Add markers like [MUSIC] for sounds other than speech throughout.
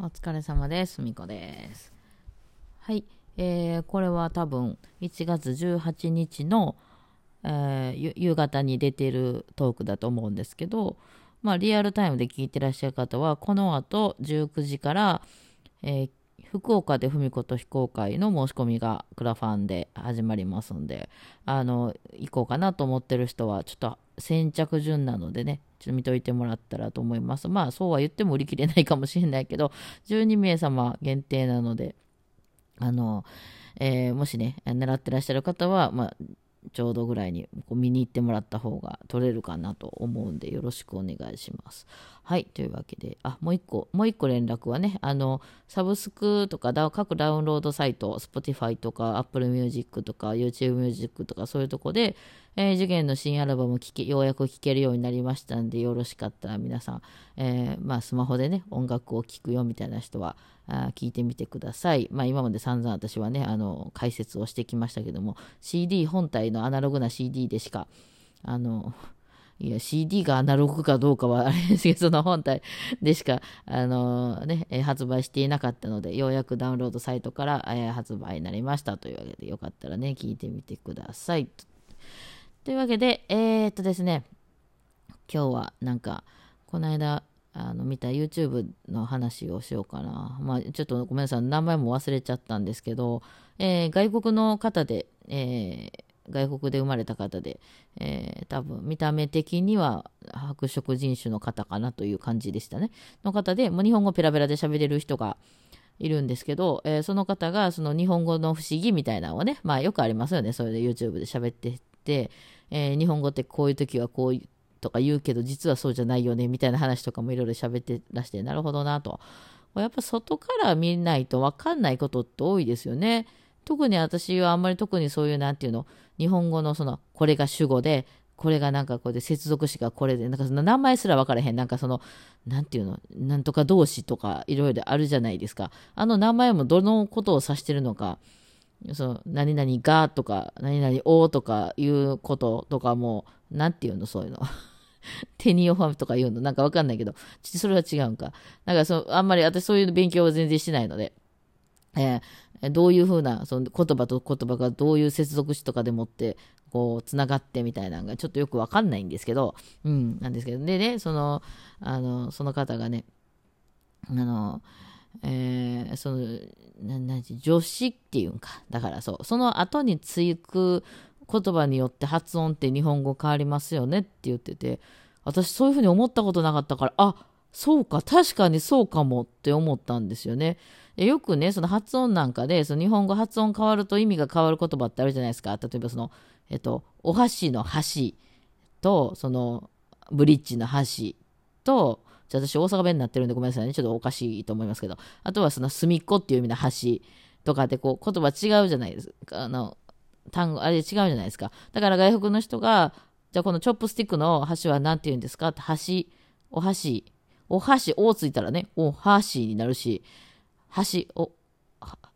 お疲れ様です。みこです。はい。えー、これは多分1月18日の、えー夕方に出てるトークだと思うんですけど、まあ、リアルタイムで聞いてらっしゃる方は、この後19時から、えー福岡で文子と非公開の申し込みがクラファンで始まりますんで、あの、行こうかなと思ってる人は、ちょっと先着順なのでね、ちょっと見といてもらったらと思います。まあ、そうは言っても売り切れないかもしれないけど、12名様限定なので、あの、えーもしね、狙ってらっしゃる方は、まあ、ちょうどぐらいにこう見に行ってもらった方が取れるかなと思うんで、よろしくお願いします。はい、というわけで、あ、もう一個、もう一個連絡はね、あの、サブスクとか各ダウンロードサイト、Spotify とか Apple Music とか YouTube Music とかそういうとこで、えー、次元の新アルバム聴け、ようやく聴けるようになりましたんで、よろしかったら皆さん、えーまあ、スマホでね、音楽を聴くよみたいな人は、あ聞いてみてください。まあ、今まで散々私はね、あの、解説をしてきましたけども、CD 本体のアナログな CD でしか、あの、いや、CD がアナログかどうかはあれですけど、その本体でしか、あのね、発売していなかったので、ようやくダウンロードサイトから、えー発売になりましたというわけで、よかったらね、聞いてみてください。というわけで、えー、っとですね、今日はなんか、この間、あの見た YouTube の話をしようかな。まあ、ちょっとごめんなさい、名前も忘れちゃったんですけど、えー外国の方で、えー外国で生まれた方で、えー多分見た目的には白色人種の方かなという感じでしたね。の方で、もう日本語ペラペラで喋れる人がいるんですけど、えーその方がその日本語の不思議みたいなのをね、まあよくありますよね、それで YouTube で喋ってて、えー日本語ってこういう時はこういうとか言うけど、実はそうじゃないよね、みたいな話とかもいろいろ喋ってらして、なるほどなと。やっぱ外から見ないと分かんないことって多いですよね。特に私はあんまり特にそういうなんていうの、日本語のその、これが主語で、これがなんかこれで接続詞がこれで、なんかその名前すら分からへん。なんかその、なんていうの、なんとか動詞とかいろいろあるじゃないですか。あの名前もどのことを指してるのか、その何々がとか、何々をとかいうこととかも、なんていうの、そういうの。テニオファムとか言うのなんかわかんないけど、それは違うんか。なんかそう、あんまり私そういう勉強は全然してないので、えーどういうふうなその言葉と言葉がどういう接続詞とかでもってこうつながってみたいなのがちょっとよくわかんないんですけど、うん、なんですけど。でねそのあのその方がねあのえーそのなな助詞っていうんか。だからそう。その後につく言葉によって発音って日本語変わりますよねって言ってて私そういうふうに思ったことなかったからあそうか確かにそうかもって思ったんですよね。よくねその発音なんかでその日本語発音変わると意味が変わる言葉ってあるじゃないですか。例えばそのえっとお箸の箸とそのブリッジの箸とじゃ私大阪弁になってるんでごめんなさいね。ちょっとおかしいと思いますけど。あとはその隅っこっていう意味の箸とかでこう言葉違うじゃないですか。あの単語あれ違うじゃないですか。だから外国の人がじゃあこのチョップスティックの箸は何て言うんですかって箸お箸お箸おついたらねお箸になるし箸お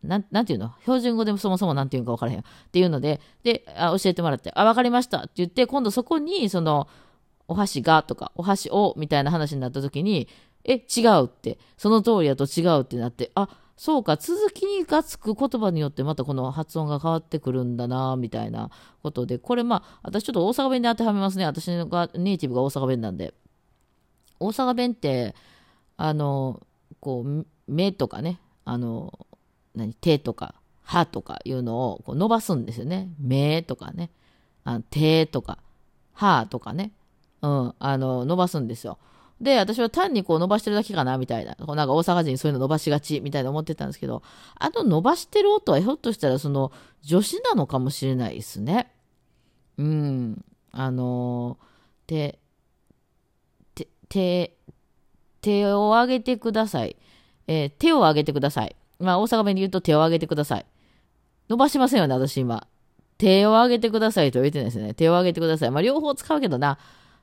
なんなんていうの？標準語でもそもそもなんていうか分からへんっていうのでであ教えてもらってあ分かりましたって言って今度そこにそのお箸がとかお箸をみたいな話になった時にえ違うってその通りやと違うってなってあそうか続きがつく言葉によってまたこの発音が変わってくるんだなみたいなことでこれまあ私ちょっと大阪弁で当てはめますね。私がネイティブが大阪弁なんで。大阪弁ってあのこう目とかねあの何手とか歯とかいうのをこう伸ばすんですよね。目とかね。あ手とか歯とかね、うん、あの伸ばすんですよ。で私は単にこう伸ばしてるだけかなみたいな。こうなんか大阪人そういうの伸ばしがちみたいな思ってたんですけどあの伸ばしてる音はひょっとしたらその助詞なのかもしれないですね。うんあの手手手を上げてください。えー手を上げてください。まあ、大阪弁で言うと手を上げてください。伸ばしませんよね、私今。手を上げてくださいと言ってないですね。手を上げてください。まあ、両方使うけどな。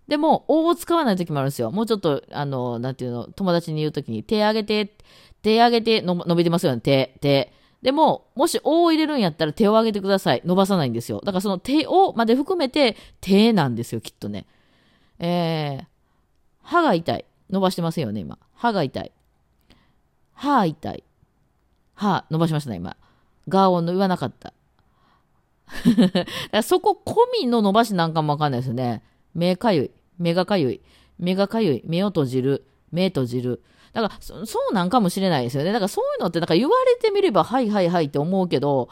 でも、おを使わない時もあるんですよ。もうちょっと、あの、なんていうの、友達に言う時に、手上げて、手上げての、伸びてますよね、手、手。でも、もし、おを入れるんやったら手を上げてください。伸ばさないんですよ。だからその手をまで含めて、手なんですよ、きっとね。えー、歯が痛い。伸ばしてませんよね、今。歯が痛い。歯痛い。歯伸ばしましたね、今。ガーを言わなかった。[LAUGHS] そこ込みの伸ばしなんかもわかんないですね。目かゆい。目がかゆい。目がかゆい。目を閉じる。目閉じる。だからそ、そうなんかもしれないですよね。だからそういうのってなんか言われてみれば、はいはいはいって思うけど、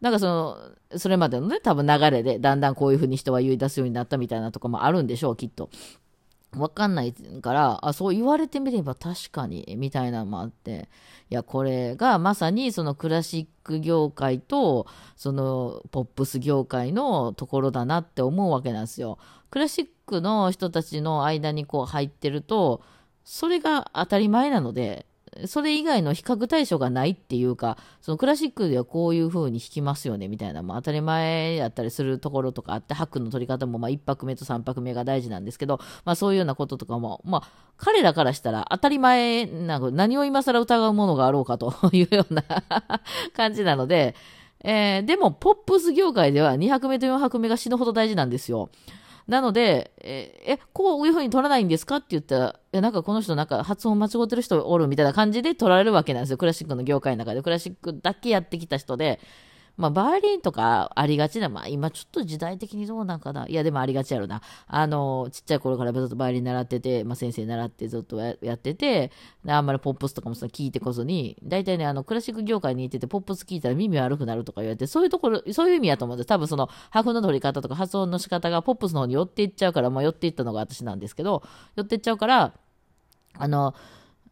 なんかその、それまでのね、多分流れで、だんだんこういうふうに人は言い出すようになったみたいなとかもあるんでしょう、きっと。わかんないから、あ、そう言われてみれば確かに、みたいなのもあって、いや、これがまさにそのクラシック業界と、そのポップス業界のところだなって思うわけなんですよ。クラシックの人たちの間にこう入ってると、それが当たり前なので、それ以外の比較対象がないっていうか、そのクラシックではこういう風に弾きますよねみたいな、も当たり前やったりするところとかあって、拍の取り方もまあ1拍目と3拍目が大事なんですけど、まあそういうようなこととかも、まあ彼らからしたら当たり前な何を今更疑うものがあろうかというような感じなので、えー、でもポップス業界では2拍目と4拍目が死ぬほど大事なんですよ。なので、え、えこういうふうに取らないんですかって言ったら、いや、なんかこの人なんか発音間違ってる人おるみたいな感じで取られるわけなんですよ。クラシックの業界の中で。クラシックだけやってきた人で、まあ、バイオリンとかありがちな、まあ、今ちょっと時代的にどうなんかな。いや、でもありがちやろな。あの、ちっちゃい頃からずっとバイオリン習ってて、まあ、先生習ってずっとやってて、あんまりポップスとかもそ聞いてこそに、大体ね、あの、クラシック業界にいてて、ポップス聞いたら耳悪くなるとか言われて、そういうところ、そういう意味やと思うんです。多分その、拍の取り方とか発音の仕方がポップスの方に寄っていっちゃうから、まあ、寄っていったのが私なんですけど、寄っていっちゃうから、あの、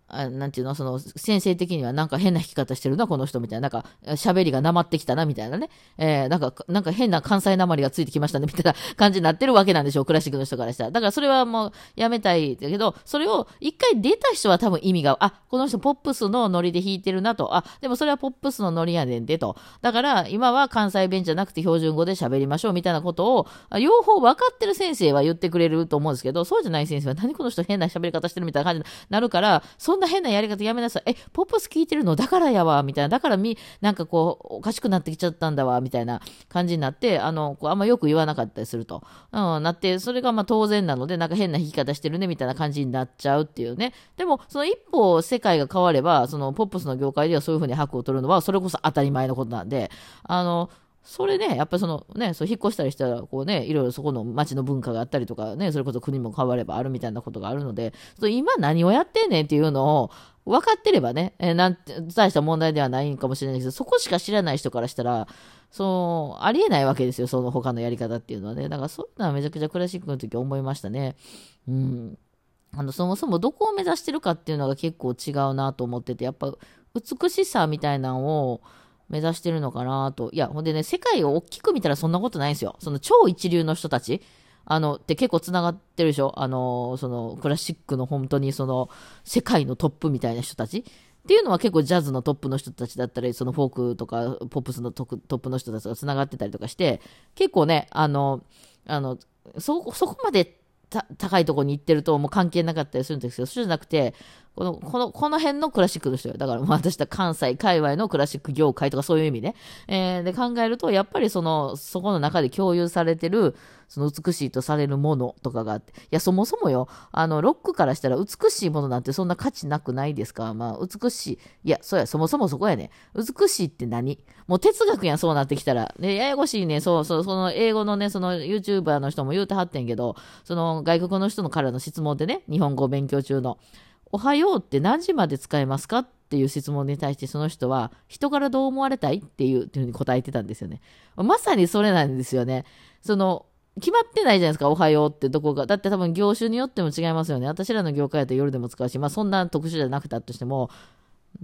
あなんていうの、その、先生的にはなんか変な弾き方してるな、この人みたいな。なんか、喋りがなまってきたな、みたいなね。えー、なんか、なんか変な関西なまりがついてきましたね、みたいな [LAUGHS] 感じになってるわけなんでしょう、クラシックの人からしたら。だからそれはもうやめたいだけど、それを一回出た人は多分意味が、あ、この人ポップスのノリで弾いてるなと。あ、でもそれはポップスのノリやねんでと。だから、今は関西弁じゃなくて標準語で喋りましょう、みたいなことを、両方分かってる先生は言ってくれると思うんですけど、そうじゃない先生は何この人変な喋り方してるみたいな感じになるから、そんな変なやり方やめなさい。え、ポップス聞いてるのだからやわ、みたいな。だからみ、なんかこう、おかしくなってきちゃったんだわ、みたいな感じになって、あの、こうあんまよく言わなかったりすると。うん、なって、それがまあ当然なので、なんか変な弾き方してるね、みたいな感じになっちゃうっていうね。でも、その一歩世界が変われば、そのポップスの業界ではそういうふうに拍を取るのは、それこそ当たり前のことなんで、あの、それね、やっぱりそのね、そう引っ越したりしたら、こうね、いろいろそこの町の文化があったりとかね、それこそ国も変わればあるみたいなことがあるので、今何をやってんねんっていうのを分かってればね、えー、なんて、大した問題ではないかもしれないけど、そこしか知らない人からしたら、そう、ありえないわけですよ、その他のやり方っていうのはね。だからそういうのはめちゃくちゃクラシックの時思いましたね。うん。あの、そもそもどこを目指してるかっていうのが結構違うなと思ってて、やっぱ美しさみたいなのを、目指してるのかなと。いや、ほんでね、世界を大きく見たらそんなことないんですよ。その超一流の人たち。あの、って結構繋がってるでしょあの、その、クラシックの本当にその、世界のトップみたいな人たち。っていうのは結構ジャズのトップの人たちだったり、そのフォークとかポップスのトップの人たちが繋がってたりとかして、結構ね、あの、あの、そ、そこまで高いところに行ってるともう関係なかったりするんですけど、そうじゃなくて、この、この、この辺のクラシックの人よ。だから、私は関西界隈のクラシック業界とかそういう意味ね。えー、で考えると、やっぱりその、そこの中で共有されてる、その美しいとされるものとかがあって。いや、そもそもよ、あの、ロックからしたら美しいものなんてそんな価値なくないですか？まあ、美しい。いや、そうや、そもそもそこやね。美しいって何？もう哲学やん、そうなってきたら。ね、ややこしいね、そうそう、その英語のね、その YouTuber の人も言うてはってんけど、その外国の人のからの質問でね、日本語を勉強中の。おはようって何時まで使えますかっていう質問に対してその人は人からどう思われたい？っていうっていうふうに答えてたんですよね。まさにそれなんですよね。その決まってないじゃないですか、おはようってどこか。だって多分業種によっても違いますよね。私らの業界だと夜でも使うし、まあそんな特殊じゃなくたとしても、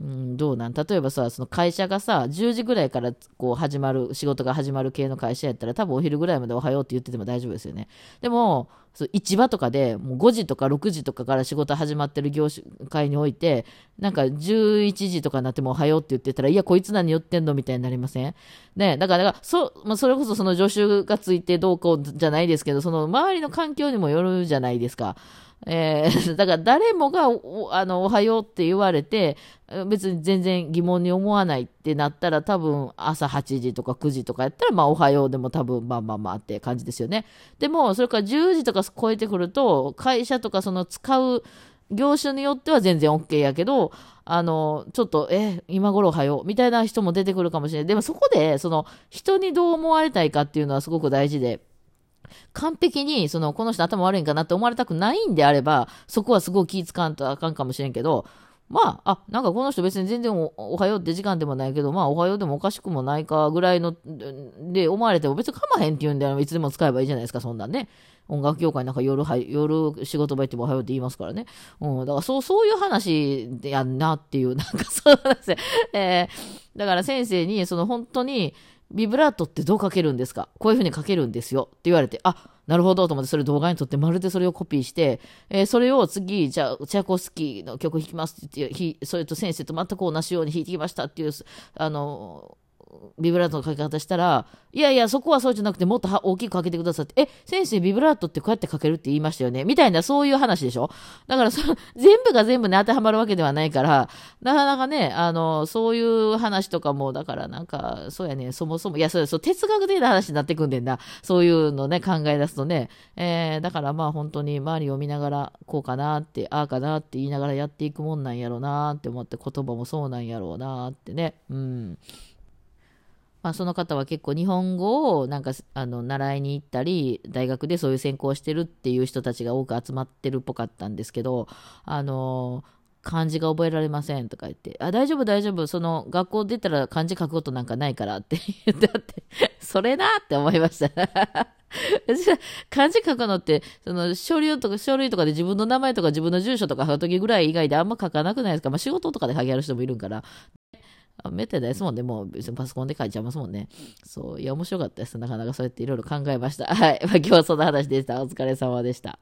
うん、どうなん？例えばさ、その会社がさ、10時ぐらいからこう始まる、仕事が始まる系の会社やったら、多分お昼ぐらいまでおはようって言ってても大丈夫ですよね。でも、そ市場とかでもう5時とか6時とかから仕事始まってる業種会において、なんか11時とかになってもおはようって言ってたら、いや、こいつ何言ってんのみたいになりません？ね、だからそ、まあ、それこそその助手がついてどうこうじゃないですけど、その周りの環境にもよるじゃないですか。えー、[LAUGHS] だから誰もがおあのおはようって言われて、別に全然疑問に思わないってなったら多分朝8時とか9時とかやったらまあおはようでも多分まあまあまあって感じですよね。でもそれから10時とか超えてくると会社とかその使う業種によっては全然 OK やけど、あの、ちょっと、え、今頃おはよう、みたいな人も出てくるかもしれない。でもそこで、その、人にどう思われたいかっていうのはすごく大事で、完璧に、その、この人頭悪いんかなって思われたくないんであれば、そこはすごい気使わんとあかんかもしれんけど、まあ、あ、なんかこの人別に全然おはようって時間でもないけど、まあおはようでもおかしくもないかぐらいの、で思われても別にかまへんって言うんでいつでも使えばいいじゃないですか、そんなんね。音楽業界なんか夜は、夜仕事場行ってもおはようって言いますからね。うん、だからそう、そういう話やんなっていう、なんかそうなんですよ。えー、だから先生に、その本当に、ビブラートってどうかけるんですか？こういうふうにかけるんですよ。って言われて、あ、なるほどと思ってそれ動画に撮ってまるでそれをコピーして、えー、それを次、じゃあ、チャコスキーの曲弾きますって言って、それと先生と全く同じように弾いてきましたっていう、あの、ビブラートのかけ方したら、いやいや、そこはそうじゃなくて、もっと大きくかけてくださって、え、先生、ビブラートってこうやってかけるって言いましたよね？みたいな、そういう話でしょ？だからそ、全部が全部ね、当てはまるわけではないから、なかなかね、あの、そういう話とかも、だからなんか、そうやね、そもそも、いや、そうそう、哲学的な話になってくんでんだ。そういうのね、考え出すとね。えー、だからまあ本当に周りを見ながら、こうかなって、ああかなって言いながらやっていくもんなんやろうなって思って、言葉もそうなんやろうなってね。うん。まあ、その方は結構日本語をなんかあの習いに行ったり大学でそういう専攻してるっていう人たちが多く集まってるっぽかったんですけどあの漢字が覚えられませんとか言って、あ、大丈夫大丈夫、その学校出たら漢字書くことなんかないからって言ってあって、[LAUGHS] それなって思いました。私 [LAUGHS] は漢字書くのって、その書類とか書類とかで自分の名前とか自分の住所とか書くときぐらい以外であんま書かなくないですか？まあ仕事とかで書きある人もいるから。めったですもんね。もう別にパソコンで書いちゃいますもんね。そう。いや、面白かったです。なかなかそうやっていろいろ考えました。はい。まあ、今日はそんな話でした。お疲れ様でした。